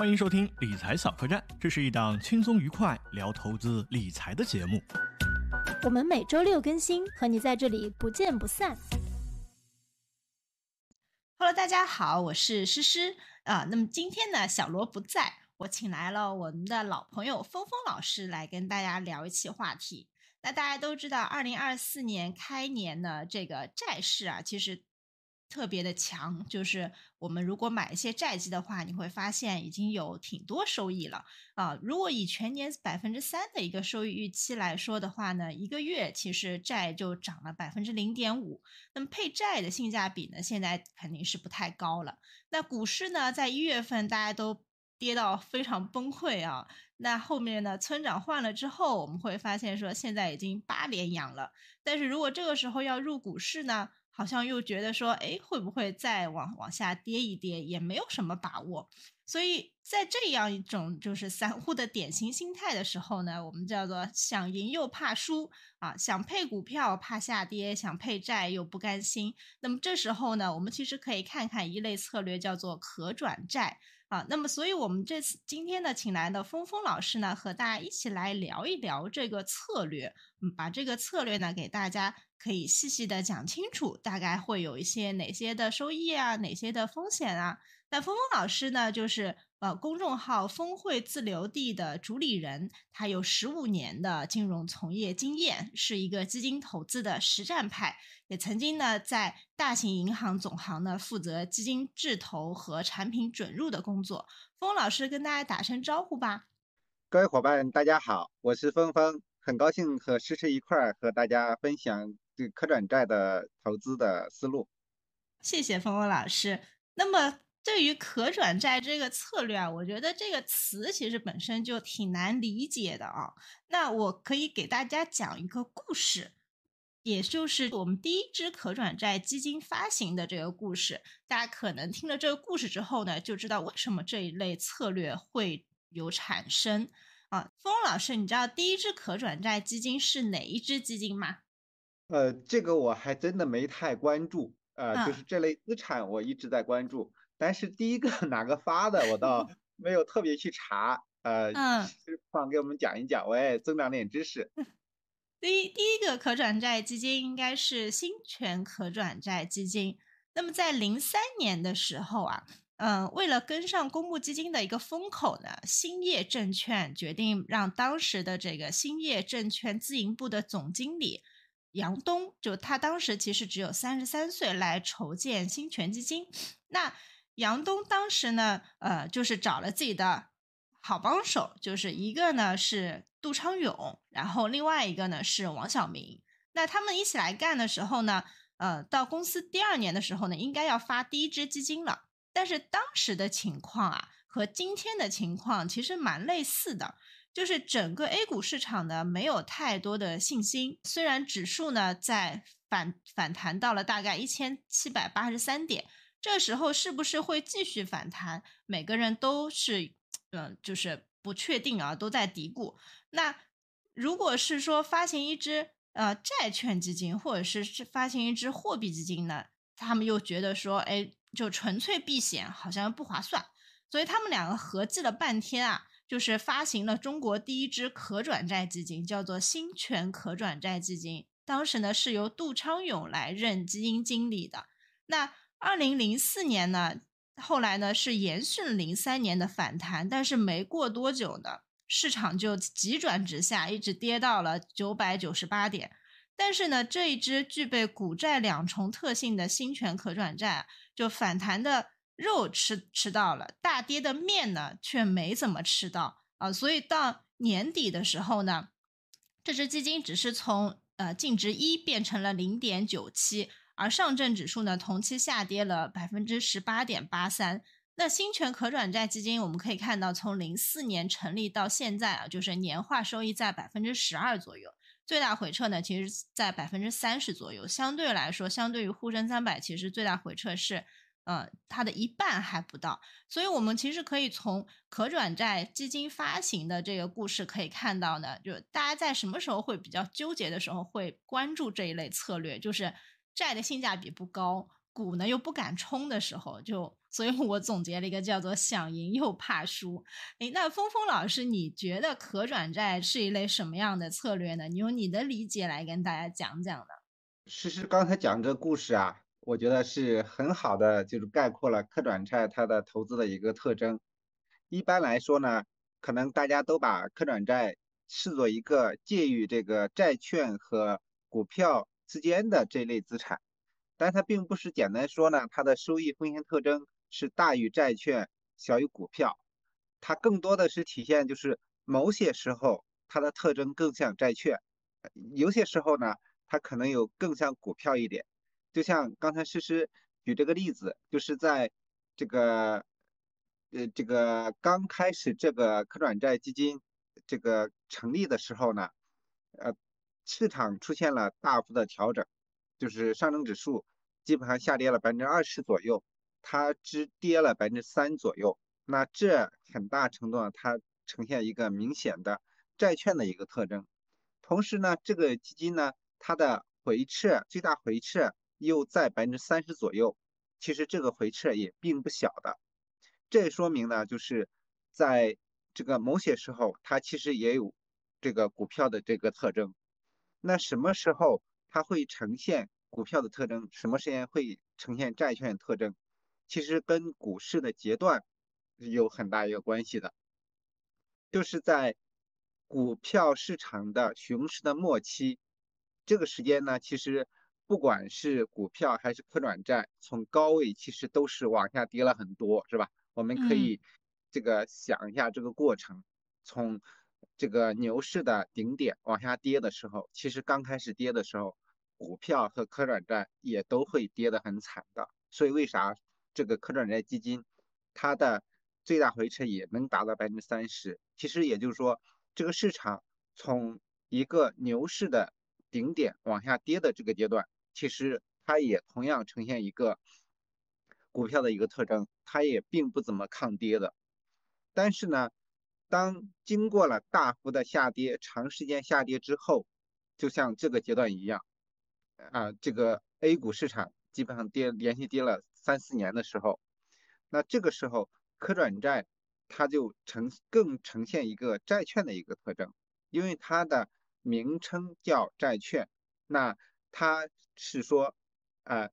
欢迎收听理财小客栈，这是一档轻松愉快聊投资理财的节目。我们每周六更新，和你在这里不见不散。Hello，大家好，我是诗诗啊。那么今天呢，小罗不在，我请来了我们的老朋友峰峰老师来跟大家聊一期话题。那大家都知道，二零二四年开年呢，这个债市啊，其实。特别的强，就是我们如果买一些债基的话，你会发现已经有挺多收益了啊。如果以全年百分之三的一个收益预期来说的话呢，一个月其实债就涨了百分之零点五。那么配债的性价比呢，现在肯定是不太高了。那股市呢，在一月份大家都跌到非常崩溃啊。那后面呢，村长换了之后，我们会发现说现在已经八连阳了。但是如果这个时候要入股市呢？好像又觉得说，哎，会不会再往往下跌一跌，也没有什么把握。所以在这样一种就是散户的典型心态的时候呢，我们叫做想赢又怕输啊，想配股票怕下跌，想配债又不甘心。那么这时候呢，我们其实可以看看一类策略，叫做可转债啊。那么，所以我们这次今天呢，请来的峰峰老师呢，和大家一起来聊一聊这个策略，嗯，把这个策略呢给大家。可以细细的讲清楚，大概会有一些哪些的收益啊，哪些的风险啊？那峰峰老师呢，就是呃公众号“峰会自留地”的主理人，他有十五年的金融从业经验，是一个基金投资的实战派，也曾经呢在大型银行总行呢负责基金制投和产品准入的工作。峰老师跟大家打声招呼吧。各位伙伴，大家好，我是峰峰，很高兴和诗诗一块儿和大家分享对。可转债的投资的思路，谢谢峰峰老师。那么，对于可转债这个策略啊，我觉得这个词其实本身就挺难理解的啊。那我可以给大家讲一个故事，也就是我们第一支可转债基金发行的这个故事。大家可能听了这个故事之后呢，就知道为什么这一类策略会有产生啊。峰老师，你知道第一支可转债基金是哪一支基金吗？呃，这个我还真的没太关注，呃，就是这类资产我一直在关注，但是第一个 哪个发的我倒 没有特别去查，呃，嗯，不妨给我们讲一讲，我也增长点知识。第一第一个可转债基金应该是新权可转债基金，那么在零三年的时候啊，嗯，为了跟上公募基金的一个风口呢，兴业证券决定让当时的这个兴业证券自营部的总经理。杨东就他当时其实只有三十三岁来筹建新权基金，那杨东当时呢，呃，就是找了自己的好帮手，就是一个呢是杜昌勇，然后另外一个呢是王晓明。那他们一起来干的时候呢，呃，到公司第二年的时候呢，应该要发第一支基金了，但是当时的情况啊，和今天的情况其实蛮类似的。就是整个 A 股市场呢，没有太多的信心。虽然指数呢在反反弹到了大概一千七百八十三点，这时候是不是会继续反弹？每个人都是，嗯，就是不确定啊，都在嘀咕。那如果是说发行一支呃债券基金，或者是发行一支货币基金呢，他们又觉得说，哎，就纯粹避险好像不划算。所以他们两个合计了半天啊。就是发行了中国第一支可转债基金，叫做新权可转债基金。当时呢是由杜昌勇来任基金经理的。那二零零四年呢，后来呢是延续了零三年的反弹，但是没过多久呢，市场就急转直下，一直跌到了九百九十八点。但是呢，这一支具备股债两重特性的新权可转债，就反弹的。肉吃吃到了，大跌的面呢却没怎么吃到啊，所以到年底的时候呢，这只基金只是从呃净值一变成了零点九七，而上证指数呢同期下跌了百分之十八点八三。那新权可转债基金我们可以看到，从零四年成立到现在啊，就是年化收益在百分之十二左右，最大回撤呢其实在百分之三十左右，相对来说，相对于沪深三百，其实最大回撤是。呃，它的一半还不到，所以我们其实可以从可转债基金发行的这个故事可以看到呢，就大家在什么时候会比较纠结的时候，会关注这一类策略，就是债的性价比不高，股呢又不敢冲的时候，就所以我总结了一个叫做“想赢又怕输”。诶，那峰峰老师，你觉得可转债是一类什么样的策略呢？你用你的理解来跟大家讲讲呢？诗诗刚才讲这个故事啊，我觉得是很好的，就是概括了可转债它的投资的一个特征。一般来说呢，可能大家都把可转债视作一个介于这个债券和股票之间的这类资产。但它并不是简单说呢，它的收益风险特征是大于债券，小于股票。它更多的是体现就是某些时候它的特征更像债券，有些时候呢它可能有更像股票一点。就像刚才诗诗举这个例子，就是在这个呃这个刚开始这个可转债基金这个成立的时候呢，呃市场出现了大幅的调整。就是上证指数基本上下跌了百分之二十左右，它只跌了百分之三左右。那这很大程度上它呈现一个明显的债券的一个特征。同时呢，这个基金呢，它的回撤最大回撤又在百分之三十左右，其实这个回撤也并不小的。这说明呢，就是在这个某些时候，它其实也有这个股票的这个特征。那什么时候？它会呈现股票的特征，什么时间会呈现债券特征？其实跟股市的阶段有很大一个关系的，就是在股票市场的熊市的末期，这个时间呢，其实不管是股票还是可转债，从高位其实都是往下跌了很多，是吧？我们可以这个想一下这个过程，从。这个牛市的顶点往下跌的时候，其实刚开始跌的时候，股票和可转债也都会跌得很惨的。所以为啥这个可转债基金它的最大回撤也能达到百分之三十？其实也就是说，这个市场从一个牛市的顶点往下跌的这个阶段，其实它也同样呈现一个股票的一个特征，它也并不怎么抗跌的。但是呢？当经过了大幅的下跌、长时间下跌之后，就像这个阶段一样，啊，这个 A 股市场基本上跌连续跌了三四年的时候，那这个时候可转债它就呈更呈现一个债券的一个特征，因为它的名称叫债券，那它是说，呃，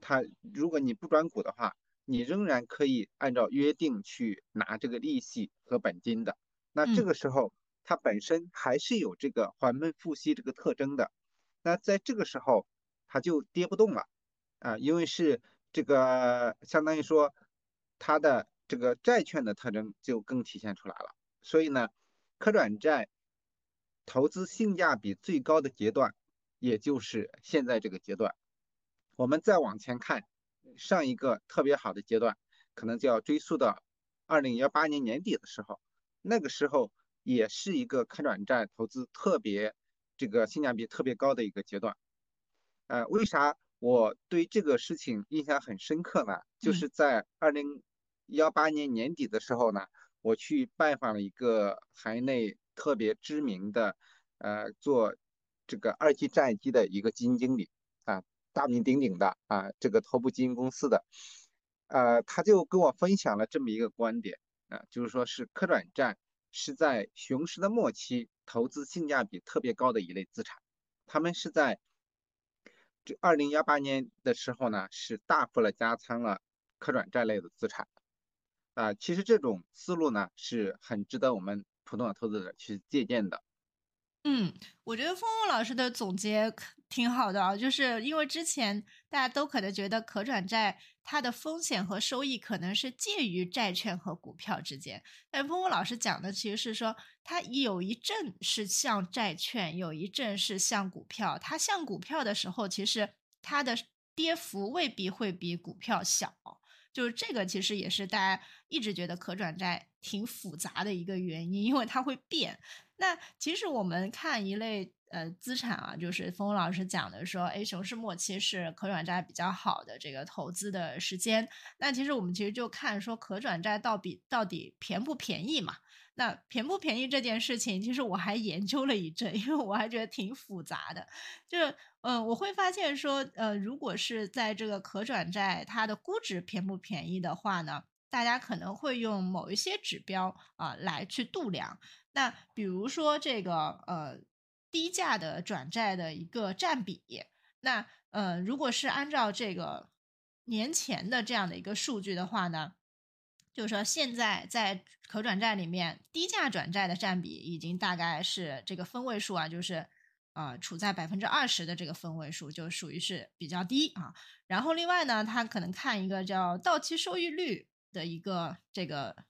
它如果你不转股的话。你仍然可以按照约定去拿这个利息和本金的，那这个时候它本身还是有这个还本付息这个特征的，那在这个时候它就跌不动了。啊，因为是这个相当于说它的这个债券的特征就更体现出来了，所以呢，可转债投资性价比最高的阶段，也就是现在这个阶段，我们再往前看。上一个特别好的阶段，可能就要追溯到二零幺八年年底的时候，那个时候也是一个可转债投资特别这个性价比特别高的一个阶段。呃，为啥我对这个事情印象很深刻呢？就是在二零幺八年年底的时候呢，我去拜访了一个海内特别知名的呃做这个二级债基的一个基金经理啊。大名鼎鼎的啊，这个头部基金公司的，呃，他就跟我分享了这么一个观点啊，就是说是可转债是在熊市的末期投资性价比特别高的一类资产。他们是在这二零幺八年的时候呢，是大幅了加仓了可转债类的资产啊。其实这种思路呢，是很值得我们普通的投资者去借鉴的。嗯，我觉得峰峰老师的总结挺好的啊，就是因为之前大家都可能觉得可转债它的风险和收益可能是介于债券和股票之间，但峰峰老师讲的其实是说，它有一阵是像债券，有一阵是像股票，它像股票的时候，其实它的跌幅未必会比股票小，就是这个其实也是大家一直觉得可转债挺复杂的一个原因，因为它会变。那其实我们看一类呃，资产啊，就是峰老师讲的说，哎，熊市末期是可转债比较好的这个投资的时间。那其实我们其实就看说可转债到底到底便不便宜嘛？那便不便宜这件事情，其实我还研究了一阵，因为我还觉得挺复杂的。就是，嗯，我会发现说，呃，如果是在这个可转债它的估值便不便宜的话呢，大家可能会用某一些指标啊来去度量。那比如说这个，呃。低价的转债的一个占比，那呃，如果是按照这个年前的这样的一个数据的话呢，就是说现在在可转债里面，低价转债的占比已经大概是这个分位数啊，就是啊处在百分之二十的这个分位数，就属于是比较低啊。然后另外呢，它可能看一个叫到期收益率的一个这个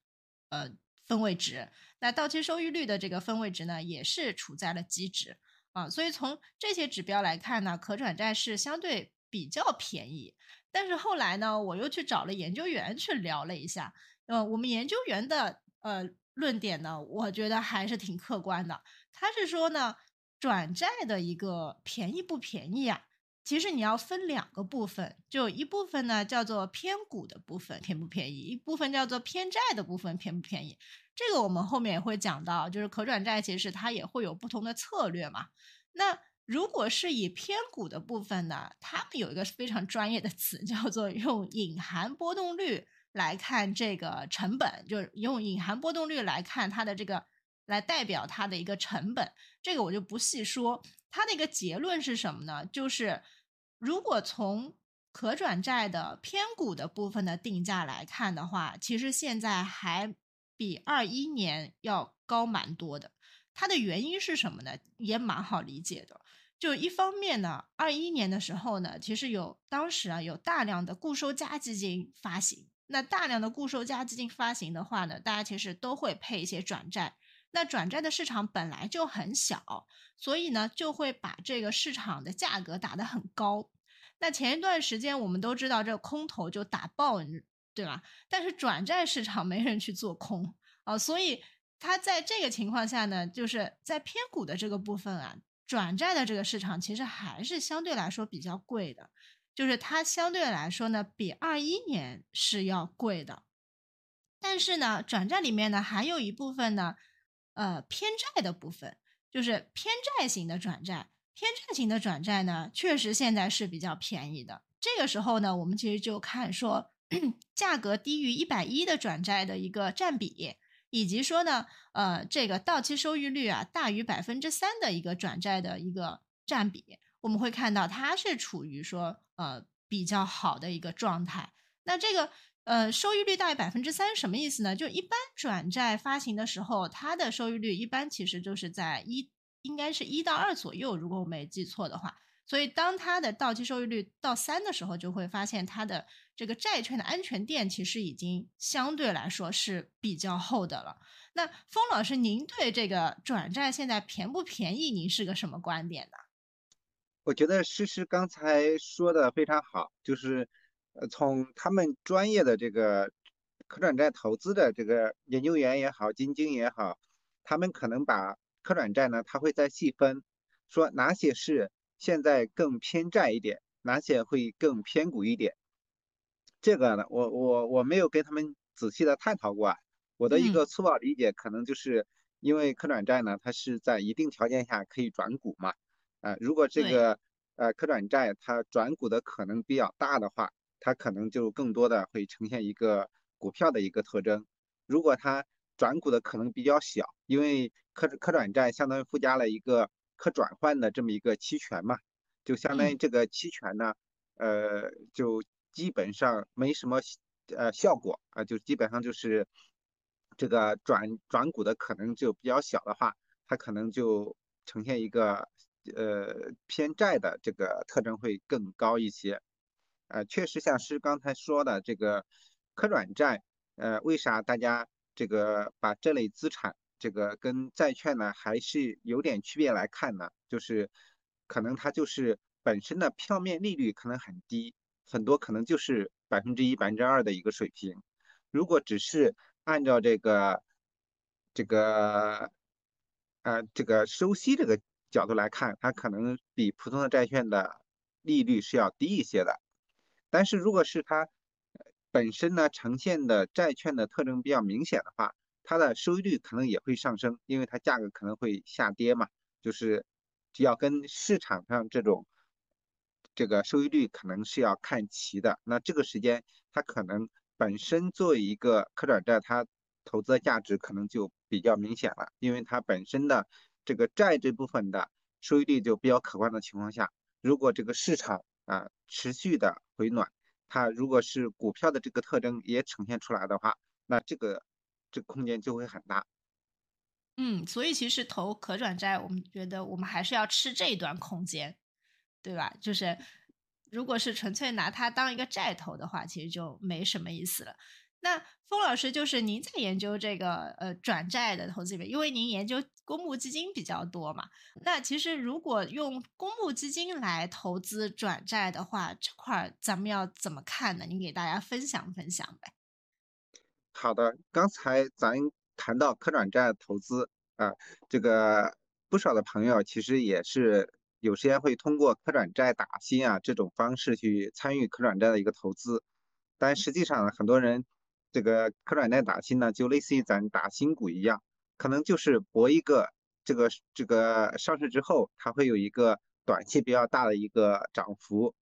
呃。分位值，那到期收益率的这个分位值呢，也是处在了极值啊，所以从这些指标来看呢，可转债是相对比较便宜。但是后来呢，我又去找了研究员去聊了一下，呃，我们研究员的呃论点呢，我觉得还是挺客观的。他是说呢，转债的一个便宜不便宜啊？其实你要分两个部分，就一部分呢叫做偏股的部分便不便宜，一部分叫做偏债的部分便不便宜。这个我们后面也会讲到，就是可转债其实它也会有不同的策略嘛。那如果是以偏股的部分呢，他们有一个非常专业的词叫做用隐含波动率来看这个成本，就是用隐含波动率来看它的这个来代表它的一个成本。这个我就不细说，它的一个结论是什么呢？就是。如果从可转债的偏股的部分的定价来看的话，其实现在还比二一年要高蛮多的。它的原因是什么呢？也蛮好理解的。就一方面呢，二一年的时候呢，其实有当时啊有大量的固收加基金发行。那大量的固收加基金发行的话呢，大家其实都会配一些转债。那转债的市场本来就很小，所以呢，就会把这个市场的价格打得很高。那前一段时间我们都知道，这空头就打爆，对吧？但是转债市场没人去做空啊，所以它在这个情况下呢，就是在偏股的这个部分啊，转债的这个市场其实还是相对来说比较贵的，就是它相对来说呢，比二一年是要贵的。但是呢，转债里面呢，还有一部分呢。呃，偏债的部分就是偏债型的转债，偏债型的转债呢，确实现在是比较便宜的。这个时候呢，我们其实就看说，价格低于一百一的转债的一个占比，以及说呢，呃，这个到期收益率啊大于百分之三的一个转债的一个占比，我们会看到它是处于说呃比较好的一个状态。那这个。呃，收益率大于百分之三什么意思呢？就一般转债发行的时候，它的收益率一般其实就是在一，应该是一到二左右，如果我没记错的话。所以当它的到期收益率到三的时候，就会发现它的这个债券的安全垫其实已经相对来说是比较厚的了。那封老师，您对这个转债现在便不便宜，您是个什么观点呢？我觉得诗诗刚才说的非常好，就是。呃，从他们专业的这个可转债投资的这个研究员也好，基金也好，他们可能把可转债呢，他会再细分，说哪些是现在更偏债一点，哪些会更偏股一点。这个呢，我我我没有跟他们仔细的探讨过啊，我的一个粗暴理解可能就是因为可转债呢，它是在一定条件下可以转股嘛，啊，如果这个呃可转债它转股的可能比较大的话。它可能就更多的会呈现一个股票的一个特征。如果它转股的可能比较小，因为可可转债相当于附加了一个可转换的这么一个期权嘛，就相当于这个期权呢，呃，就基本上没什么呃效果啊，就基本上就是这个转转股的可能就比较小的话，它可能就呈现一个呃偏债的这个特征会更高一些。呃，确实像是刚才说的这个可转债，呃，为啥大家这个把这类资产这个跟债券呢还是有点区别来看呢？就是可能它就是本身的票面利率可能很低，很多可能就是百分之一、百分之二的一个水平。如果只是按照这个这个呃这个收息这个角度来看，它可能比普通的债券的利率是要低一些的。但是如果是它本身呢呈现的债券的特征比较明显的话，它的收益率可能也会上升，因为它价格可能会下跌嘛，就是要跟市场上这种这个收益率可能是要看齐的。那这个时间它可能本身作为一个可转债，它投资的价值可能就比较明显了，因为它本身的这个债这部分的收益率就比较可观的情况下，如果这个市场啊持续的回暖，它如果是股票的这个特征也呈现出来的话，那这个这空间就会很大。嗯，所以其实投可转债，我们觉得我们还是要吃这一段空间，对吧？就是如果是纯粹拿它当一个债投的话，其实就没什么意思了。那封老师就是您在研究这个呃转债的投资里面，因为您研究公募基金比较多嘛。那其实如果用公募基金来投资转债的话，这块咱们要怎么看呢？您给大家分享分享呗。好的，刚才咱谈到可转债投资啊，这个不少的朋友其实也是有时间会通过可转债打新啊这种方式去参与可转债的一个投资，但实际上很多人。这个可转债打新呢，就类似于咱打新股一样，可能就是博一个这个这个上市之后，它会有一个短期比较大的一个涨幅，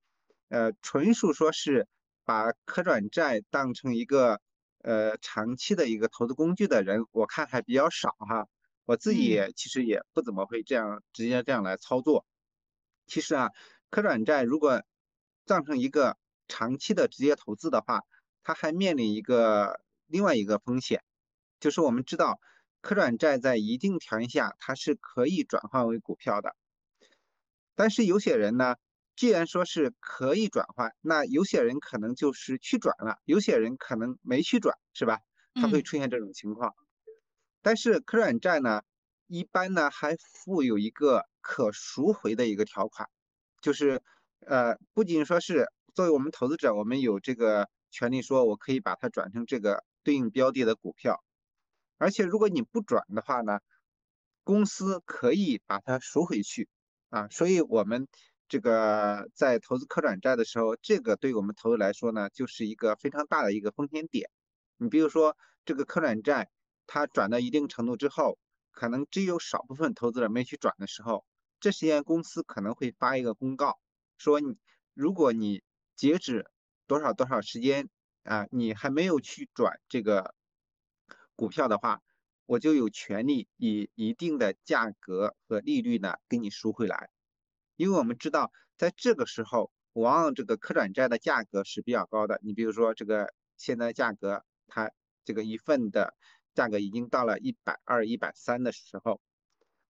呃，纯属说是把可转债当成一个呃长期的一个投资工具的人，我看还比较少哈。我自己也其实也不怎么会这样直接这样来操作。其实啊，可转债如果当成一个长期的直接投资的话，它还面临一个另外一个风险，就是我们知道可转债在一定条件下它是可以转换为股票的，但是有些人呢，既然说是可以转换，那有些人可能就是去转了，有些人可能没去转，是吧？它会出现这种情况。但是可转债呢，一般呢还附有一个可赎回的一个条款，就是呃，不仅说是作为我们投资者，我们有这个。权利说，我可以把它转成这个对应标的的股票，而且如果你不转的话呢，公司可以把它赎回去啊。所以，我们这个在投资可转债的时候，这个对我们投资来说呢，就是一个非常大的一个风险点。你比如说，这个可转债它转到一定程度之后，可能只有少部分投资者没去转的时候，这时间公司可能会发一个公告，说你如果你截止。多少多少时间啊？你还没有去转这个股票的话，我就有权利以一定的价格和利率呢给你赎回来。因为我们知道，在这个时候，往往这个可转债的价格是比较高的。你比如说，这个现在价格，它这个一份的价格已经到了一百二、一百三的时候，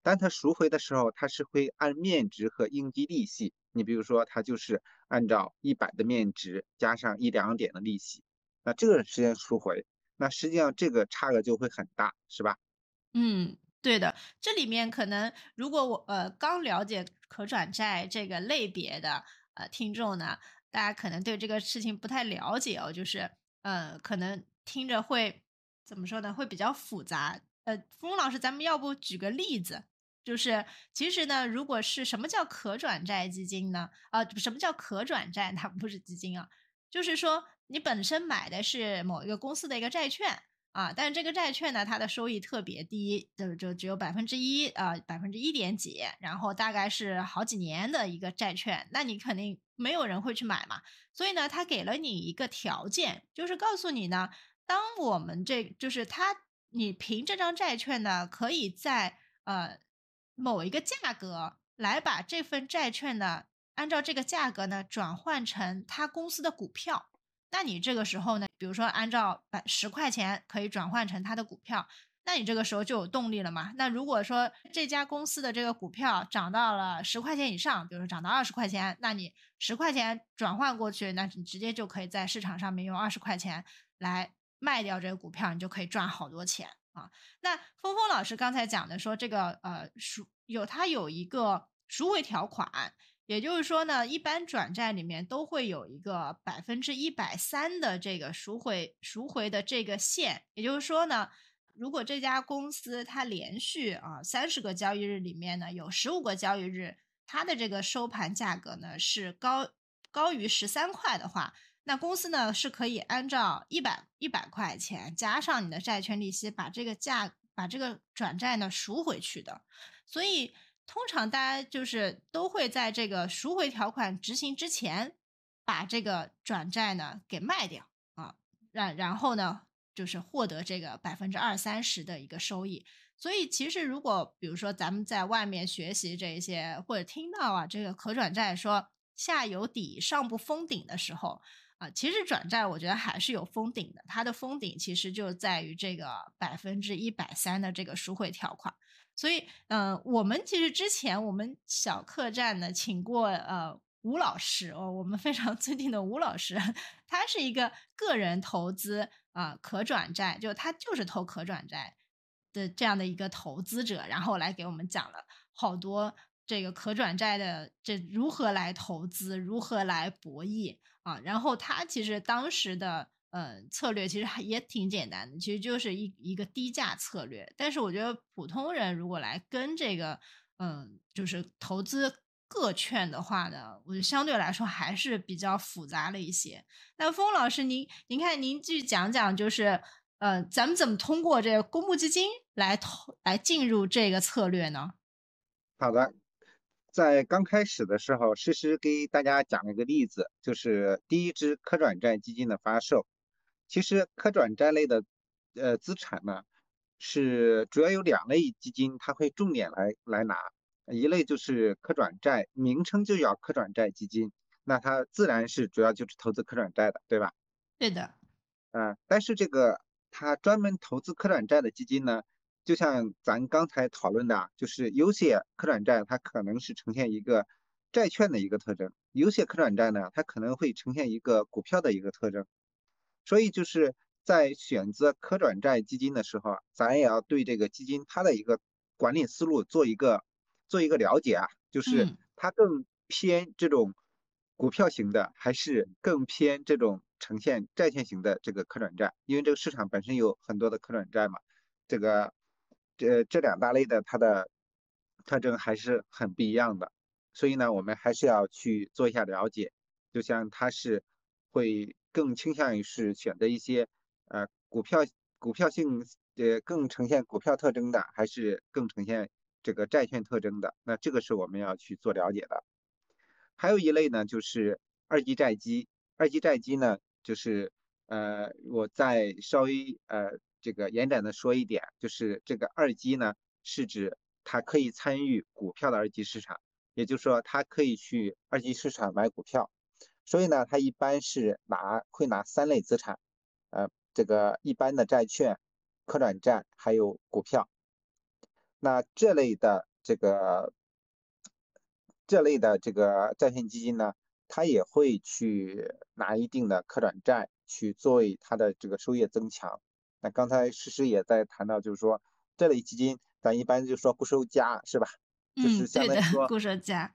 当它赎回的时候，它是会按面值和应计利息。你比如说，它就是按照一百的面值加上一两点的利息，那这个时间赎回，那实际上这个差额就会很大，是吧？嗯，对的。这里面可能如果我呃刚了解可转债这个类别的呃听众呢，大家可能对这个事情不太了解哦，就是呃可能听着会怎么说呢？会比较复杂。呃，峰老师，咱们要不举个例子？就是其实呢，如果是什么叫可转债基金呢？啊，什么叫可转债？它不是基金啊，就是说你本身买的是某一个公司的一个债券啊，但是这个债券呢，它的收益特别低，就就只有百分之一啊，百分之一点几，然后大概是好几年的一个债券，那你肯定没有人会去买嘛。所以呢，他给了你一个条件，就是告诉你呢，当我们这就是他，你凭这张债券呢，可以在呃。某一个价格来把这份债券呢，按照这个价格呢转换成他公司的股票，那你这个时候呢，比如说按照百十块钱可以转换成他的股票，那你这个时候就有动力了嘛？那如果说这家公司的这个股票涨到了十块钱以上，比如说涨到二十块钱，那你十块钱转换过去，那你直接就可以在市场上面用二十块钱来卖掉这个股票，你就可以赚好多钱。啊，那峰峰老师刚才讲的说，这个呃赎有它有一个赎回条款，也就是说呢，一般转债里面都会有一个百分之一百三的这个赎回赎回的这个线，也就是说呢，如果这家公司它连续啊三十个交易日里面呢，有十五个交易日，它的这个收盘价格呢是高高于十三块的话，那公司呢是可以按照一百一百块钱加上你的债券利息，把这个价把这个转债呢赎回去的。所以通常大家就是都会在这个赎回条款执行之前，把这个转债呢给卖掉啊，然然后呢。就是获得这个百分之二三十的一个收益，所以其实如果比如说咱们在外面学习这些，或者听到啊这个可转债说下有底上不封顶的时候啊，其实转债我觉得还是有封顶的，它的封顶其实就在于这个百分之一百三的这个赎回条款。所以嗯，我们其实之前我们小客栈呢请过呃吴老师哦，我们非常尊敬的吴老师，他是一个个人投资。啊，可转债就他就是投可转债的这样的一个投资者，然后来给我们讲了好多这个可转债的这如何来投资，如何来博弈啊。然后他其实当时的呃策略其实也挺简单的，其实就是一一个低价策略。但是我觉得普通人如果来跟这个嗯，就是投资。个券的话呢，我觉得相对来说还是比较复杂了一些。那封老师，您您看，您继续讲讲，就是呃，咱们怎么通过这个公募基金来投来进入这个策略呢？好的，在刚开始的时候，诗诗给大家讲了一个例子，就是第一支可转债基金的发售。其实可转债类的呃资产呢，是主要有两类基金，它会重点来来拿。一类就是可转债，名称就叫可转债基金，那它自然是主要就是投资可转债的，对吧？对的。啊，但是这个它专门投资可转债的基金呢，就像咱刚才讨论的，就是有些可转债它可能是呈现一个债券的一个特征，有些可转债呢，它可能会呈现一个股票的一个特征。所以就是在选择可转债基金的时候，咱也要对这个基金它的一个管理思路做一个。做一个了解啊，就是它更偏这种股票型的，还是更偏这种呈现债券型的这个可转债？因为这个市场本身有很多的可转债嘛，这个这这两大类的它的特征还是很不一样的，所以呢，我们还是要去做一下了解。就像它是会更倾向于是选择一些呃股票股票性呃更呈现股票特征的，还是更呈现。这个债券特征的，那这个是我们要去做了解的。还有一类呢，就是二级债基。二级债基呢，就是呃，我再稍微呃这个延展的说一点，就是这个二级呢，是指它可以参与股票的二级市场，也就是说它可以去二级市场买股票。所以呢，它一般是拿会拿三类资产，呃，这个一般的债券、可转债还有股票。那这类的这个这类的这个债券基金呢，它也会去拿一定的可转债去作为它的这个收益增强。那刚才诗诗也在谈到，就是说这类基金，咱一般就说固收加是吧？就是相当于说固收加。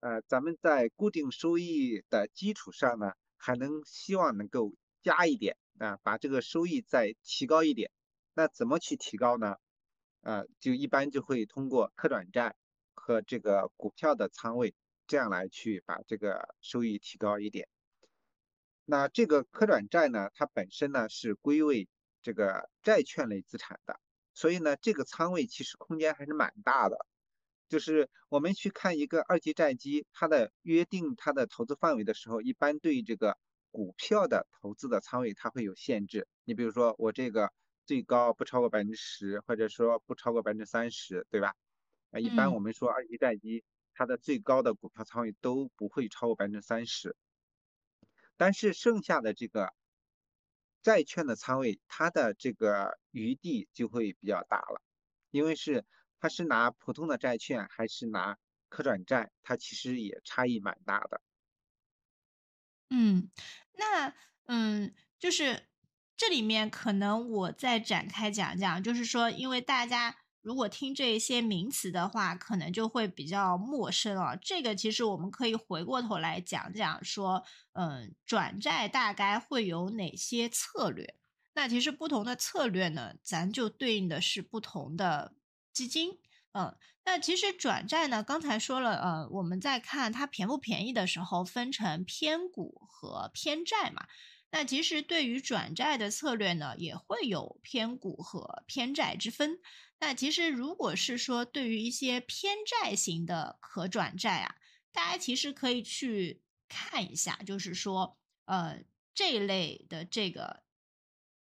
呃，咱们在固定收益的基础上呢，还能希望能够加一点啊，把这个收益再提高一点。那怎么去提高呢？呃，就一般就会通过可转债和这个股票的仓位，这样来去把这个收益提高一点。那这个可转债呢，它本身呢是归为这个债券类资产的，所以呢，这个仓位其实空间还是蛮大的。就是我们去看一个二级债基，它的约定它的投资范围的时候，一般对这个股票的投资的仓位它会有限制。你比如说我这个。最高不超过百分之十，或者说不超过百分之三十，对吧？啊，一般我们说二级债基，它的最高的股票仓位都不会超过百分之三十。但是剩下的这个债券的仓位，它的这个余地就会比较大了，因为是它是拿普通的债券还是拿可转债，它其实也差异蛮大的。嗯，那嗯，就是。这里面可能我再展开讲讲，就是说，因为大家如果听这些名词的话，可能就会比较陌生哦。这个其实我们可以回过头来讲讲，说，嗯，转债大概会有哪些策略？那其实不同的策略呢，咱就对应的是不同的基金。嗯，那其实转债呢，刚才说了，呃，我们在看它便不便宜的时候，分成偏股和偏债嘛。那其实对于转债的策略呢，也会有偏股和偏债之分。那其实如果是说对于一些偏债型的可转债啊，大家其实可以去看一下，就是说，呃，这一类的这个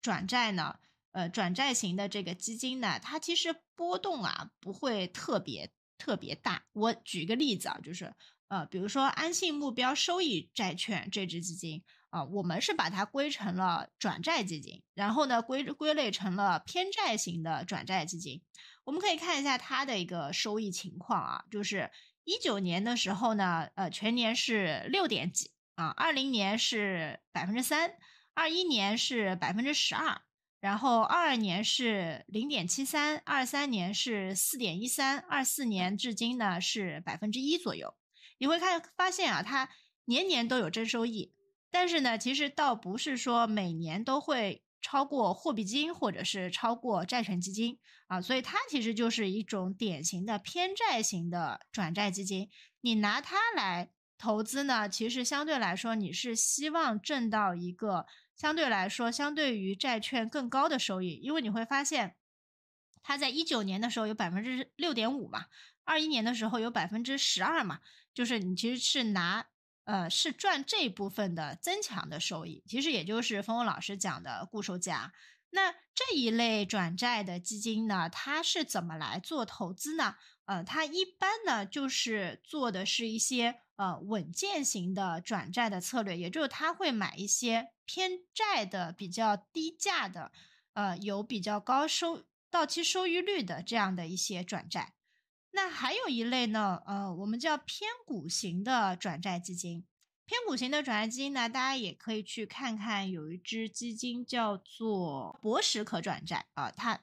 转债呢。呃，转债型的这个基金呢，它其实波动啊不会特别特别大。我举个例子啊，就是呃，比如说安信目标收益债券这支基金啊，我们是把它归成了转债基金，然后呢归归类成了偏债型的转债基金。我们可以看一下它的一个收益情况啊，就是一九年的时候呢，呃，全年是六点几啊，二零年是百分之三，二一年是百分之十二。然后二二年是零点七三，二三年是四点一三，二四年至今呢是百分之一左右。你会看发现啊，它年年都有正收益，但是呢，其实倒不是说每年都会超过货币基金或者是超过债券基金啊，所以它其实就是一种典型的偏债型的转债基金。你拿它来投资呢，其实相对来说你是希望挣到一个。相对来说，相对于债券更高的收益，因为你会发现，它在一九年的时候有百分之六点五嘛，二一年的时候有百分之十二嘛，就是你其实是拿呃是赚这部分的增强的收益，其实也就是峰峰老师讲的固收加。那这一类转债的基金呢，它是怎么来做投资呢？呃，它一般呢就是做的是一些呃稳健型的转债的策略，也就是它会买一些。偏债的比较低价的，呃，有比较高收到期收益率的这样的一些转债。那还有一类呢，呃，我们叫偏股型的转债基金。偏股型的转债基金呢，大家也可以去看看，有一只基金叫做博时可转债啊，它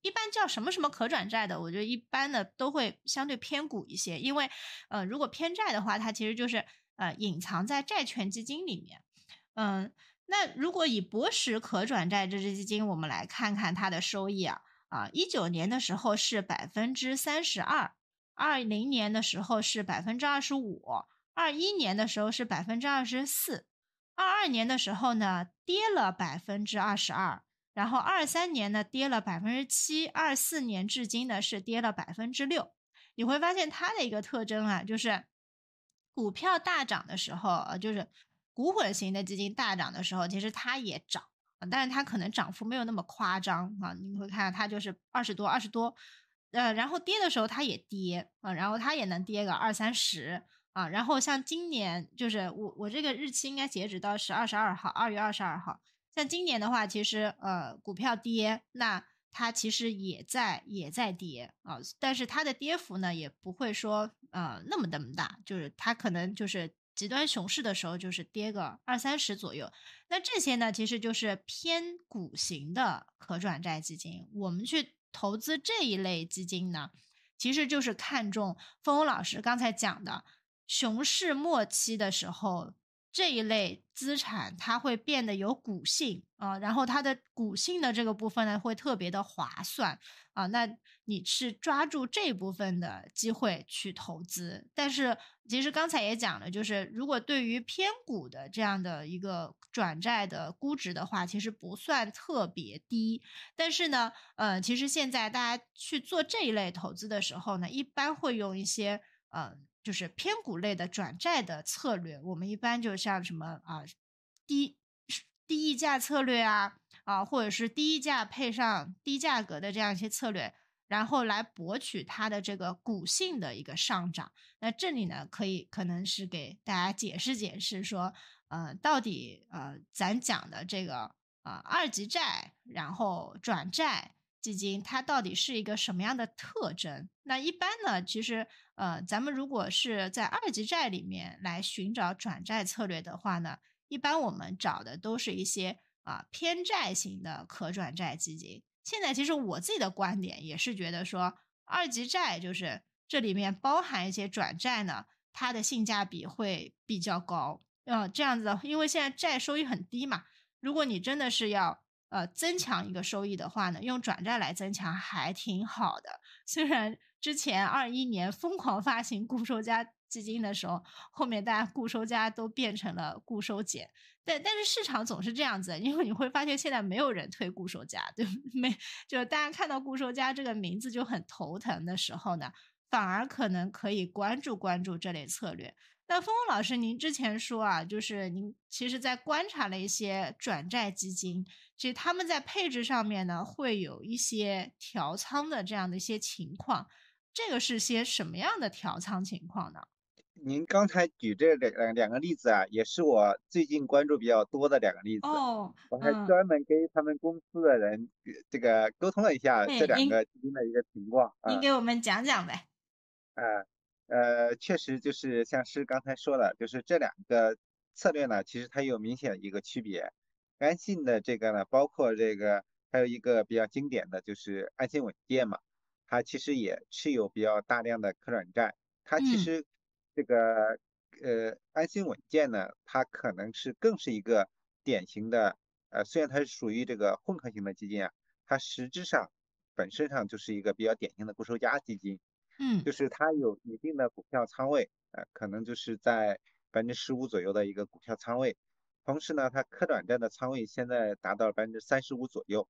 一般叫什么什么可转债的，我觉得一般的都会相对偏股一些，因为呃，如果偏债的话，它其实就是呃隐藏在债券基金里面。嗯，那如果以博时可转债这支基金，我们来看看它的收益啊啊，一九年的时候是百分之三十二，二零年的时候是百分之二十五，二一年的时候是百分之二十四，二二年的时候呢跌了百分之二十二，然后二三年呢跌了百分之七，二四年至今呢是跌了百分之六。你会发现它的一个特征啊，就是股票大涨的时候啊，就是。股混型的基金大涨的时候，其实它也涨，但是它可能涨幅没有那么夸张啊。你会看它就是二十多、二十多，呃，然后跌的时候它也跌啊，然后它也能跌个二三十啊。然后像今年，就是我我这个日期应该截止到是二十二号，二月二十二号。像今年的话，其实呃股票跌，那它其实也在也在跌啊，但是它的跌幅呢也不会说呃那么那么大，就是它可能就是。极端熊市的时候，就是跌个二三十左右。那这些呢，其实就是偏股型的可转债基金。我们去投资这一类基金呢，其实就是看中峰峰老师刚才讲的熊市末期的时候。这一类资产它会变得有股性啊，然后它的股性的这个部分呢会特别的划算啊，那你是抓住这部分的机会去投资。但是其实刚才也讲了，就是如果对于偏股的这样的一个转债的估值的话，其实不算特别低。但是呢，呃，其实现在大家去做这一类投资的时候呢，一般会用一些呃。就是偏股类的转债的策略，我们一般就像什么啊，低低溢价策略啊，啊，或者是低溢价配上低价格的这样一些策略，然后来博取它的这个股性的一个上涨。那这里呢，可以可能是给大家解释解释说，呃，到底呃咱讲的这个啊二级债，然后转债。基金它到底是一个什么样的特征？那一般呢，其实呃，咱们如果是在二级债里面来寻找转债策略的话呢，一般我们找的都是一些啊偏债型的可转债基金。现在其实我自己的观点也是觉得说，二级债就是这里面包含一些转债呢，它的性价比会比较高。呃，这样子的，因为现在债收益很低嘛，如果你真的是要呃增强一个收益的话呢，用转债来增强还挺好的。虽然之前二一年疯狂发行固收加基金的时候，后面大家固收加都变成了固收减，但但是市场总是这样子，因为你会发现现在没有人推固收加，对 没？就是大家看到固收加这个名字就很头疼的时候呢，反而可能可以关注关注这类策略。那峰峰老师，您之前说啊，就是您其实在观察了一些转债基金，其实他们在配置上面呢会有一些调仓的这样的一些情况，这个是些什么样的调仓情况呢？您刚才举这两两个例子啊，也是我最近关注比较多的两个例子。哦，我还专门跟他们公司的人这个沟通了一下这两个基金的一个情况。您给我们讲讲呗。啊。呃，确实就是像是刚才说的，就是这两个策略呢，其实它有明显的一个区别。安信的这个呢，包括这个还有一个比较经典的就是安信稳健嘛，它其实也持有比较大量的可转债。它其实这个呃安信稳健呢，它可能是更是一个典型的呃，虽然它是属于这个混合型的基金啊，它实质上本身上就是一个比较典型的固收加基金。嗯，就是它有一定的股票仓位，呃，可能就是在百分之十五左右的一个股票仓位。同时呢，它可转债的仓位现在达到了百分之三十五左右。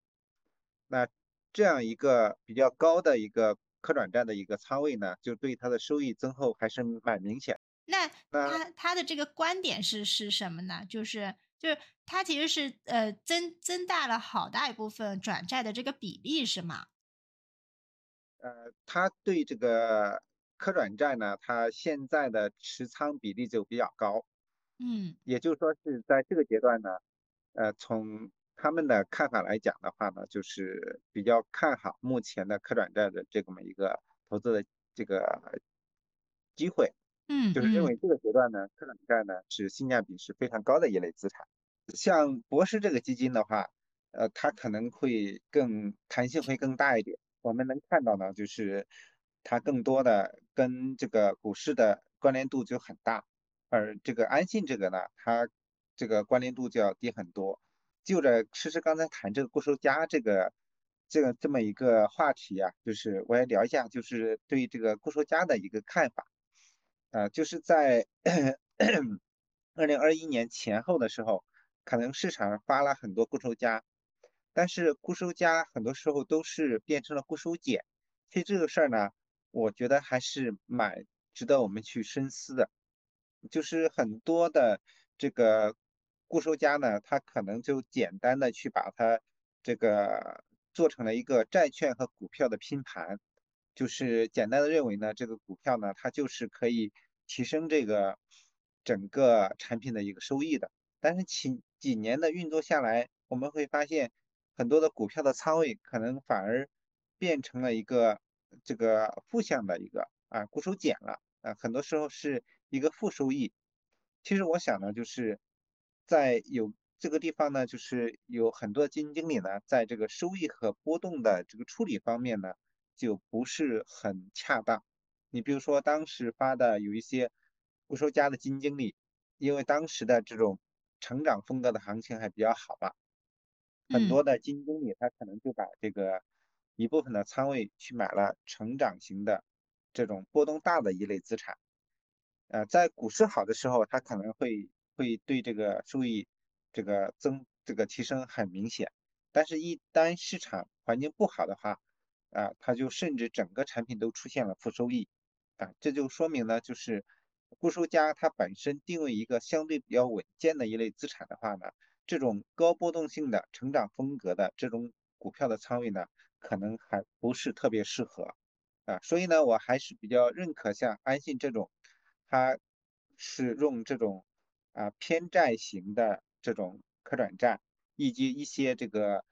那这样一个比较高的一个可转债的一个仓位呢，就对它的收益增厚还是蛮明显。那他他的这个观点是是什么呢？就是就是他其实是呃增增大了好大一部分转债的这个比例是吗？呃，他对这个可转债呢，他现在的持仓比例就比较高，嗯，也就是说是在这个阶段呢，呃，从他们的看法来讲的话呢，就是比较看好目前的可转债的这么一个投资的这个机会，嗯，就是认为。这个阶段呢，可转债呢是性价比是非常高的一类资产，像博士这个基金的话，呃，它可能会更弹性会更大一点。我们能看到呢，就是它更多的跟这个股市的关联度就很大，而这个安信这个呢，它这个关联度就要低很多。就着其实刚才谈这个固收加这个这个这么一个话题啊，就是我也聊一下，就是对这个固收加的一个看法。呃，就是在二零二一年前后的时候，可能市场发了很多固收加。但是固收加很多时候都是变成了固收减，其实这个事儿呢，我觉得还是蛮值得我们去深思的。就是很多的这个固收加呢，它可能就简单的去把它这个做成了一个债券和股票的拼盘，就是简单的认为呢，这个股票呢，它就是可以提升这个整个产品的一个收益的。但是几几年的运作下来，我们会发现。很多的股票的仓位可能反而变成了一个这个负向的一个啊，固收减了啊，很多时候是一个负收益。其实我想呢，就是在有这个地方呢，就是有很多基金经理呢，在这个收益和波动的这个处理方面呢，就不是很恰当。你比如说当时发的有一些固收加的基金经理，因为当时的这种成长风格的行情还比较好吧。很多的基金经理，他可能就把这个一部分的仓位去买了成长型的这种波动大的一类资产，呃，在股市好的时候，他可能会会对这个收益这个增这个提升很明显，但是，一旦市场环境不好的话，啊，他就甚至整个产品都出现了负收益，啊，这就说明呢，就是固收加它本身定位一个相对比较稳健的一类资产的话呢。这种高波动性的成长风格的这种股票的仓位呢，可能还不是特别适合啊，所以呢，我还是比较认可像安信这种，它是用这种啊偏债型的这种可转债，以及一些这个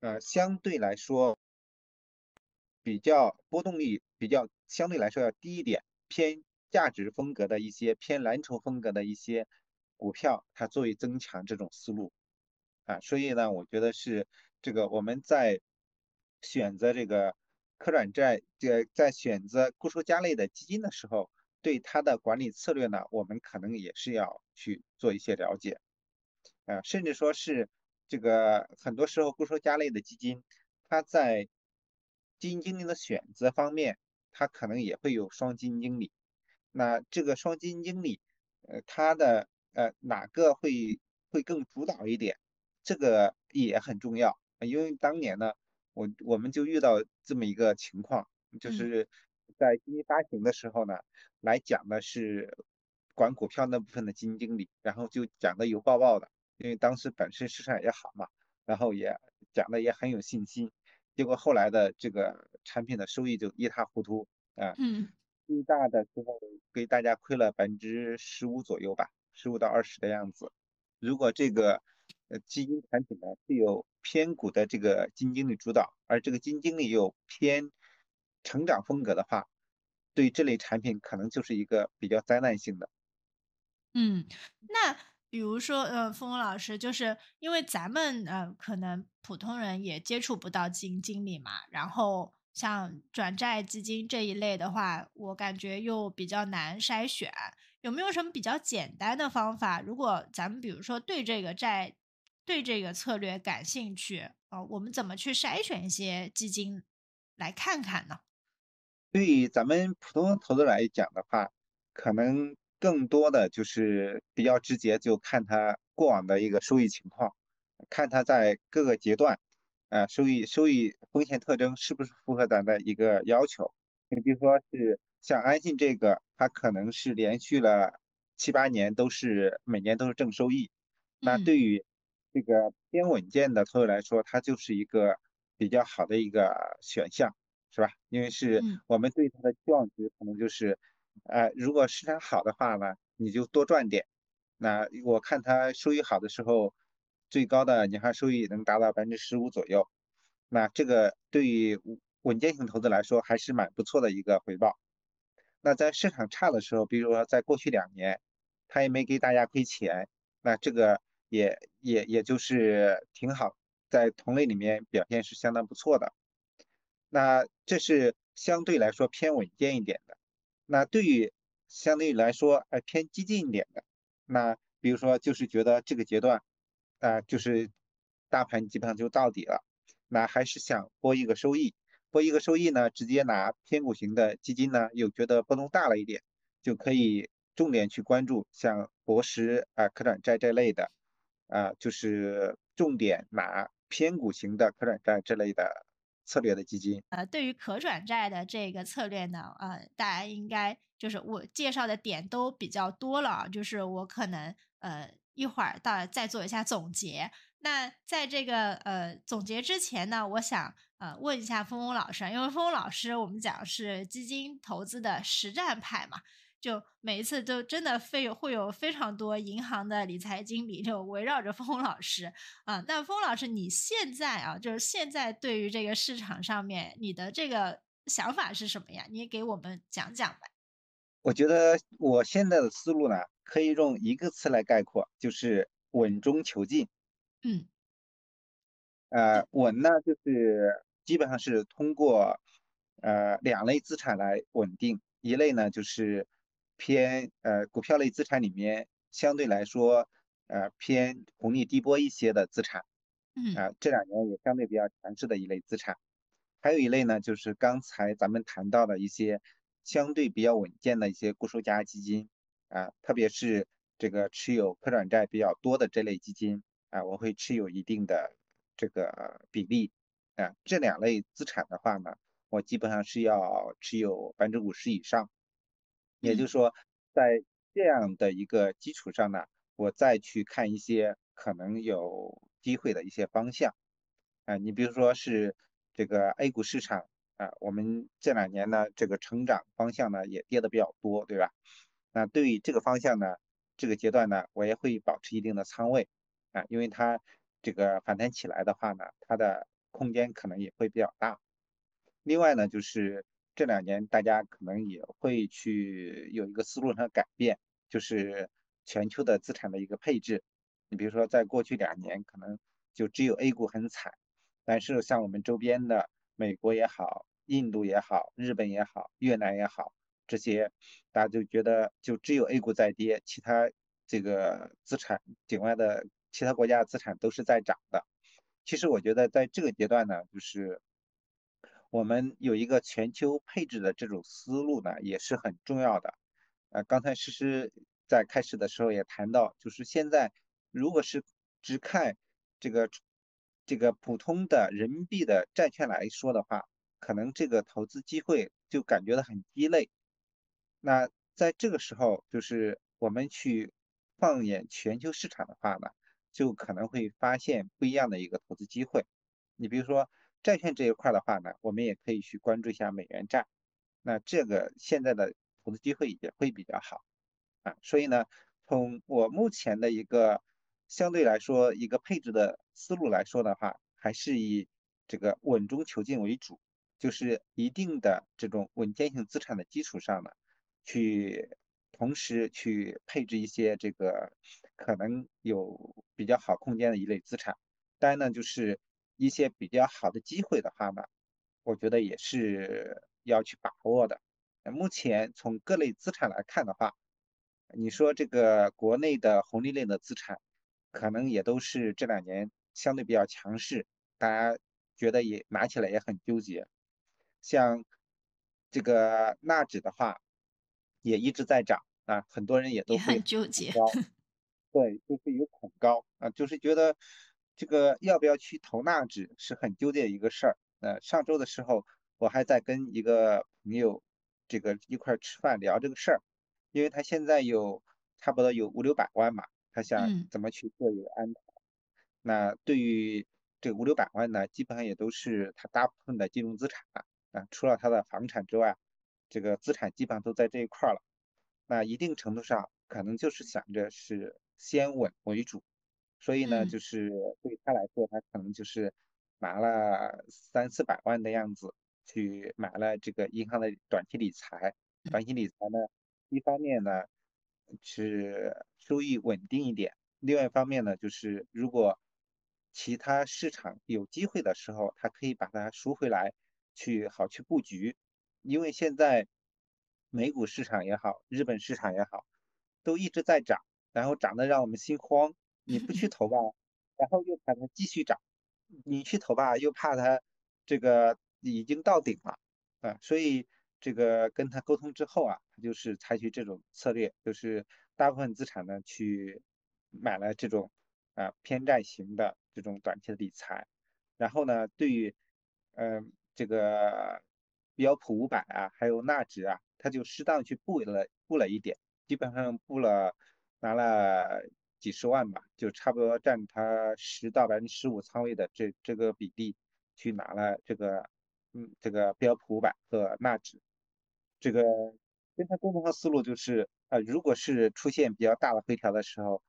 呃相对来说比较波动率比较相对来说要低一点，偏价值风格的一些偏蓝筹风格的一些。股票它作为增强这种思路啊，所以呢，我觉得是这个我们在选择这个可转债，这在选择固收加类的基金的时候，对它的管理策略呢，我们可能也是要去做一些了解啊，甚至说是这个很多时候固收加类的基金，它在基金经理的选择方面，它可能也会有双基金经理。那这个双基金经理，呃，他的呃哪个会会更主导一点？这个也很重要。因为当年呢，我我们就遇到这么一个情况，就是在基金发行的时候呢，来讲的是管股票那部分的基金经理，然后就讲的有抱抱的。因为当时本身市场也好嘛，然后也讲的也很有信心，结果后来的这个产品的收益就一塌糊涂啊。嗯。最大的时候给大家亏了百分之十五左右吧，十五到二十的样子。如果这个呃基金产品呢是有偏股的这个基金经理主导，而这个基金经理又偏成长风格的话，对这类产品可能就是一个比较灾难性的。嗯，那。比如说，呃，峰峰老师，就是因为咱们呃，可能普通人也接触不到基金经理嘛，然后像转债基金这一类的话，我感觉又比较难筛选。有没有什么比较简单的方法？如果咱们比如说对这个债、对这个策略感兴趣，呃，我们怎么去筛选一些基金来看看呢？对于咱们普通投资者来讲的话，可能。更多的就是比较直接，就看它过往的一个收益情况，看它在各个阶段，呃，收益收益风险特征是不是符合咱的一个要求。你比如说是像安信这个，它可能是连续了七八年都是每年都是正收益，那对于这个偏稳健的投资来说，它就是一个比较好的一个选项，是吧？因为是我们对它的期望值可能就是。呃，如果市场好的话呢，你就多赚点。那我看它收益好的时候，最高的年化收益能达到百分之十五左右。那这个对于稳健型投资来说，还是蛮不错的一个回报。那在市场差的时候，比如说在过去两年，它也没给大家亏钱，那这个也也也就是挺好，在同类里面表现是相当不错的。那这是相对来说偏稳健一点的。那对于相对于来说，呃，偏激进一点的，那比如说就是觉得这个阶段，啊，就是大盘基本上就到底了，那还是想博一个收益，博一个收益呢，直接拿偏股型的基金呢，又觉得波动大了一点，就可以重点去关注像博时啊、可转债这类的，啊，就是重点拿偏股型的可转债这类的。策略的基金，呃，对于可转债的这个策略呢，呃，大家应该就是我介绍的点都比较多了，就是我可能呃一会儿到再做一下总结。那在这个呃总结之前呢，我想呃问一下峰峰老师，因为峰峰老师我们讲是基金投资的实战派嘛。就每一次都真的非有会有非常多银行的理财经理就围绕着峰峰老师啊。那峰老师，你现在啊，就是现在对于这个市场上面你的这个想法是什么呀？你也给我们讲讲呗。我觉得我现在的思路呢，可以用一个词来概括，就是稳中求进。嗯。呃，稳呢，就是基本上是通过呃两类资产来稳定，一类呢就是。偏呃股票类资产里面相对来说呃偏红利低波一些的资产，啊这两年也相对比较强势的一类资产，还有一类呢就是刚才咱们谈到的一些相对比较稳健的一些固收加基金啊，特别是这个持有可转债比较多的这类基金啊，我会持有一定的这个比例啊，这两类资产的话呢，我基本上是要持有百分之五十以上。也就是说，在这样的一个基础上呢，我再去看一些可能有机会的一些方向，啊，你比如说是这个 A 股市场啊，我们这两年呢，这个成长方向呢也跌的比较多，对吧？那对于这个方向呢，这个阶段呢，我也会保持一定的仓位，啊，因为它这个反弹起来的话呢，它的空间可能也会比较大。另外呢，就是。这两年大家可能也会去有一个思路上改变，就是全球的资产的一个配置。你比如说，在过去两年可能就只有 A 股很惨，但是像我们周边的美国也好、印度也好、日本也好、越南也好，这些大家就觉得就只有 A 股在跌，其他这个资产境外的其他国家的资产都是在涨的。其实我觉得在这个阶段呢，就是我们有一个全球配置的这种思路呢，也是很重要的。呃，刚才诗诗在开始的时候也谈到，就是现在如果是只看这个这个普通的人民币的债券来说的话，可能这个投资机会就感觉到很鸡肋。那在这个时候，就是我们去放眼全球市场的话呢，就可能会发现不一样的一个投资机会。你比如说债券这一块的话呢，我们也可以去关注一下美元债。那这个现在的投资机会也会比较好啊。所以呢，从我目前的一个相对来说一个配置的思路来说的话，还是以这个稳中求进为主，就是一定的这种稳健性资产的基础上呢。去同时去配置一些这个可能有比较好空间的一类资产，当然呢，就是一些比较好的机会的话呢，我觉得也是要去把握的。目前从各类资产来看的话，你说这个国内的红利类的资产，可能也都是这两年相对比较强势，大家觉得也拿起来也很纠结。像这个纳指的话。也一直在涨啊，很多人也都很纠结，对，就是有恐高啊，就是觉得这个要不要去投纳指是很纠结的一个事儿。呃，上周的时候我还在跟一个朋友这个一块吃饭聊这个事儿，因为他现在有差不多有五六百万嘛，他想怎么去做一个安排。那对于这五六百万呢，基本上也都是他大部分的金融资产啊，除了他的房产之外。这个资产基本上都在这一块了，那一定程度上可能就是想着是先稳为主，所以呢，就是对他来说，他可能就是拿了三四百万的样子去买了这个银行的短期理财。短期理财呢，一方面呢是收益稳定一点，另外一方面呢就是如果其他市场有机会的时候，他可以把它赎回来，去好去布局。因为现在美股市场也好，日本市场也好，都一直在涨，然后涨得让我们心慌。你不去投吧，然后又怕它继续涨；你去投吧，又怕它这个已经到顶了啊。所以这个跟他沟通之后啊，他就是采取这种策略，就是大部分资产呢去买了这种啊偏债型的这种短期的理财，然后呢，对于嗯这个。标普五百啊，还有纳指啊，他就适当去布了布了一点，基本上布了拿了几十万吧，就差不多占他十到百分之十五仓位的这这个比例去拿了这个嗯这个标普五百和纳指，这个跟他共同的思路就是啊，如果是出现比较大的回调的时候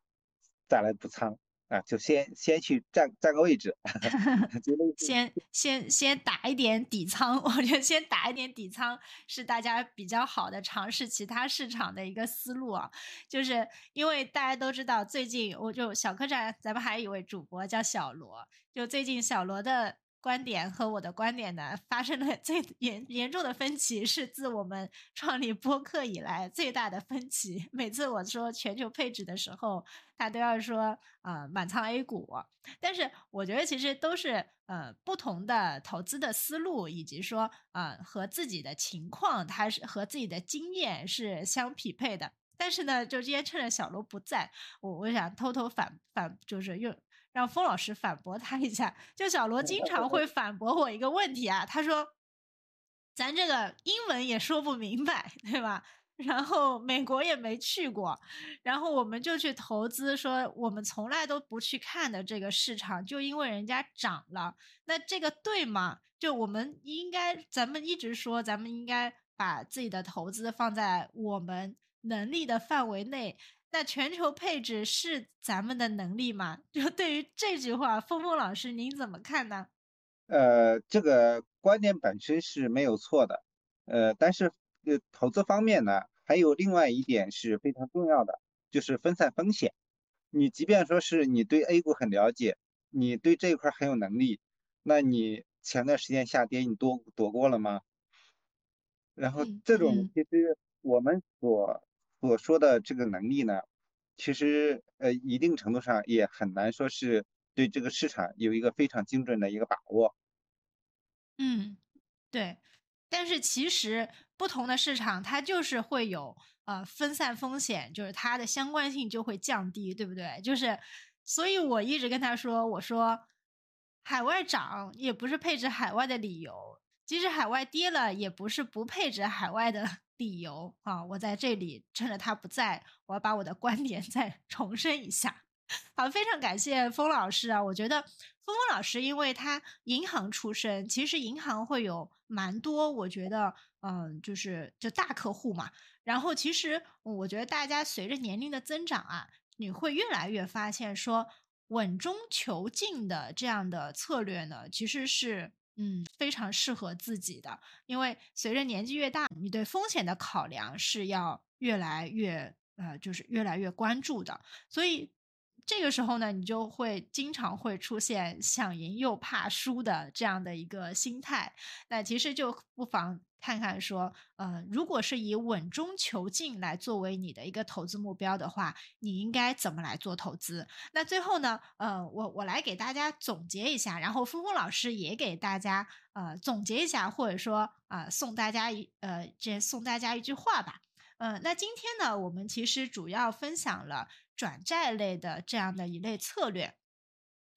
再来补仓。啊，就先先去占占个位置，先先先打一点底仓。我觉得先打一点底仓是大家比较好的尝试其他市场的一个思路啊。就是因为大家都知道，最近我就小客栈，咱们还有一位主播叫小罗，就最近小罗的。观点和我的观点呢，发生了最严严重的分歧，是自我们创立播客以来最大的分歧。每次我说全球配置的时候，他都要说啊满仓 A 股。但是我觉得其实都是呃不同的投资的思路，以及说啊和自己的情况，它是和自己的经验是相匹配的。但是呢，就今天趁着小罗不在，我我想偷偷反反就是用。让封老师反驳他一下，就小罗经常会 反驳我一个问题啊，他说：“咱这个英文也说不明白，对吧？然后美国也没去过，然后我们就去投资，说我们从来都不去看的这个市场，就因为人家涨了，那这个对吗？就我们应该，咱们一直说，咱们应该把自己的投资放在我们能力的范围内。”那全球配置是咱们的能力吗？就对于这句话，峰峰老师您怎么看呢？呃，这个观点本身是没有错的，呃，但是呃，投资方面呢，还有另外一点是非常重要的，就是分散风险。你即便说是你对 A 股很了解，你对这一块很有能力，那你前段时间下跌你躲躲过了吗？然后这种其实我们所。我说的这个能力呢，其实呃一定程度上也很难说是对这个市场有一个非常精准的一个把握。嗯，对。但是其实不同的市场它就是会有呃分散风险，就是它的相关性就会降低，对不对？就是所以我一直跟他说，我说海外涨也不是配置海外的理由。即使海外跌了，也不是不配置海外的理由啊！我在这里趁着他不在，我要把我的观点 再重申一下。好，非常感谢封老师啊！我觉得峰峰老师，因为他银行出身，其实银行会有蛮多，我觉得，嗯，就是就大客户嘛。然后，其实我觉得大家随着年龄的增长啊，你会越来越发现说，稳中求进的这样的策略呢，其实是。嗯，非常适合自己的，因为随着年纪越大，你对风险的考量是要越来越呃，就是越来越关注的，所以。这个时候呢，你就会经常会出现想赢又怕输的这样的一个心态。那其实就不妨看看说，呃，如果是以稳中求进来作为你的一个投资目标的话，你应该怎么来做投资？那最后呢，呃，我我来给大家总结一下，然后峰峰老师也给大家呃总结一下，或者说啊送大家一呃这送大家一句话吧。嗯，那今天呢，我们其实主要分享了转债类的这样的一类策略。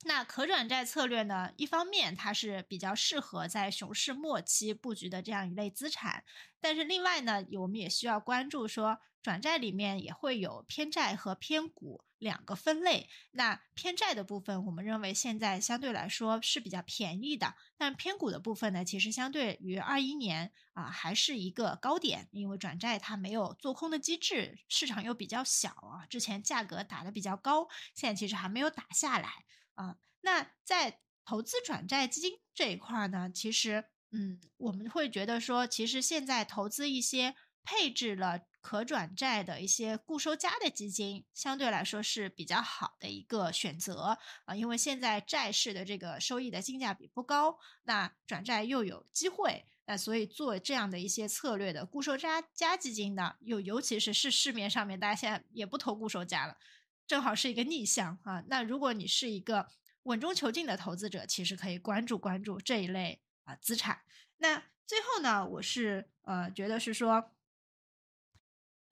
那可转债策略呢，一方面它是比较适合在熊市末期布局的这样一类资产，但是另外呢，我们也需要关注说。转债里面也会有偏债和偏股两个分类。那偏债的部分，我们认为现在相对来说是比较便宜的。但偏股的部分呢，其实相对于二一年啊，还是一个高点，因为转债它没有做空的机制，市场又比较小啊。之前价格打的比较高，现在其实还没有打下来啊。那在投资转债基金这一块呢，其实嗯，我们会觉得说，其实现在投资一些配置了。可转债的一些固收加的基金，相对来说是比较好的一个选择啊，因为现在债市的这个收益的性价比不高，那转债又有机会，那所以做这样的一些策略的固收加加基金呢，又尤其是是市面上面大家现在也不投固收加了，正好是一个逆向啊。那如果你是一个稳中求进的投资者，其实可以关注关注这一类啊资产。那最后呢，我是呃觉得是说。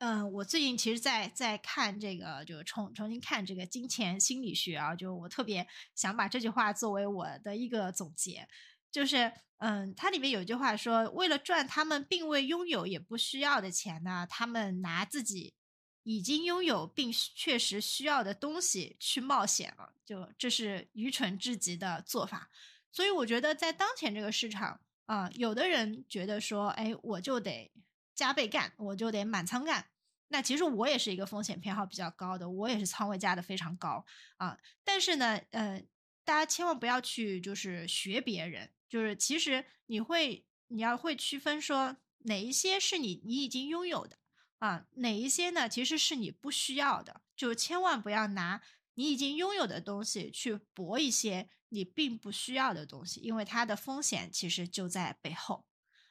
嗯，我最近其实在在看这个，就重重新看这个金钱心理学啊，就我特别想把这句话作为我的一个总结，就是嗯，它里面有一句话说，为了赚他们并未拥有也不需要的钱呢，他们拿自己已经拥有并确实需要的东西去冒险了，就这是愚蠢至极的做法。所以我觉得在当前这个市场啊，有的人觉得说，哎，我就得。加倍干，我就得满仓干。那其实我也是一个风险偏好比较高的，我也是仓位加的非常高啊。但是呢，呃，大家千万不要去就是学别人，就是其实你会你要会区分说哪一些是你你已经拥有的啊，哪一些呢其实是你不需要的，就千万不要拿你已经拥有的东西去搏一些你并不需要的东西，因为它的风险其实就在背后。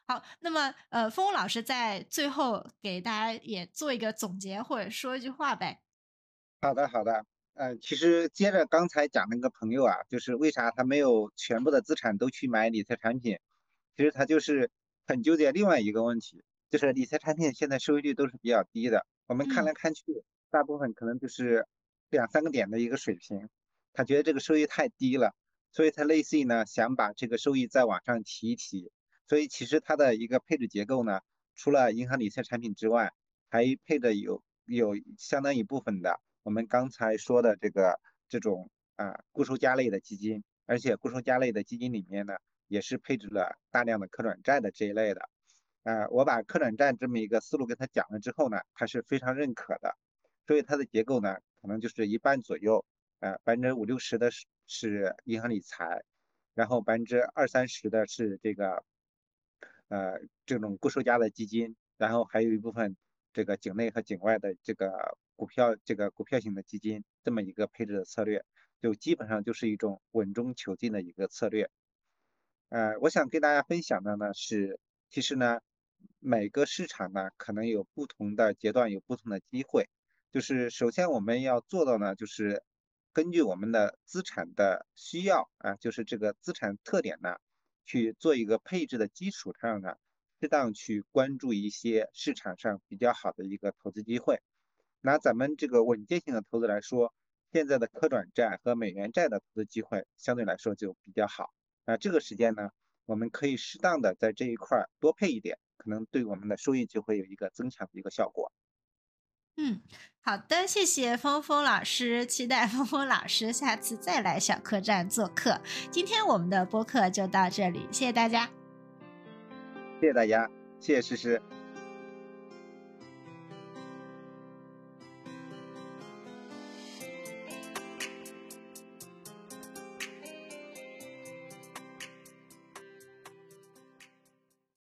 好，那么呃，峰老师在最后给大家也做一个总结，或者说一句话呗。好的，好的。呃，其实接着刚才讲那个朋友啊，就是为啥他没有全部的资产都去买理财产品？其实他就是很纠结另外一个问题，就是理财产品现在收益率都是比较低的。我们看来看去，大部分可能就是两三个点的一个水平，他觉得这个收益太低了，所以他类似于呢想把这个收益再往上提一提。所以其实它的一个配置结构呢，除了银行理财产品之外，还配的有有相当一部分的我们刚才说的这个这种啊固收加类的基金，而且固收加类的基金里面呢，也是配置了大量的可转债的这一类的。啊，我把可转债这么一个思路跟他讲了之后呢，他是非常认可的。所以它的结构呢，可能就是一半左右，呃，百分之五六十的是是银行理财，然后百分之二三十的是这个。呃，这种固收加的基金，然后还有一部分这个境内和境外的这个股票，这个股票型的基金，这么一个配置的策略，就基本上就是一种稳中求进的一个策略。呃，我想跟大家分享的呢是，其实呢，每个市场呢可能有不同的阶段，有不同的机会。就是首先我们要做到呢，就是根据我们的资产的需要啊，就是这个资产特点呢，去做一个配置的基础上呢，适当去关注一些市场上比较好的一个投资机会。拿咱们这个稳健性的投资来说，现在的可转债和美元债的投资机会相对来说就比较好。那这个时间呢，我们可以适当的在这一块多配一点，可能对我们的收益就会有一个增强的一个效果。嗯，好的，谢谢峰峰老师，期待峰峰老师下次再来小客栈做客。今天我们的播客就到这里，谢谢大家，谢谢大家，谢谢诗诗。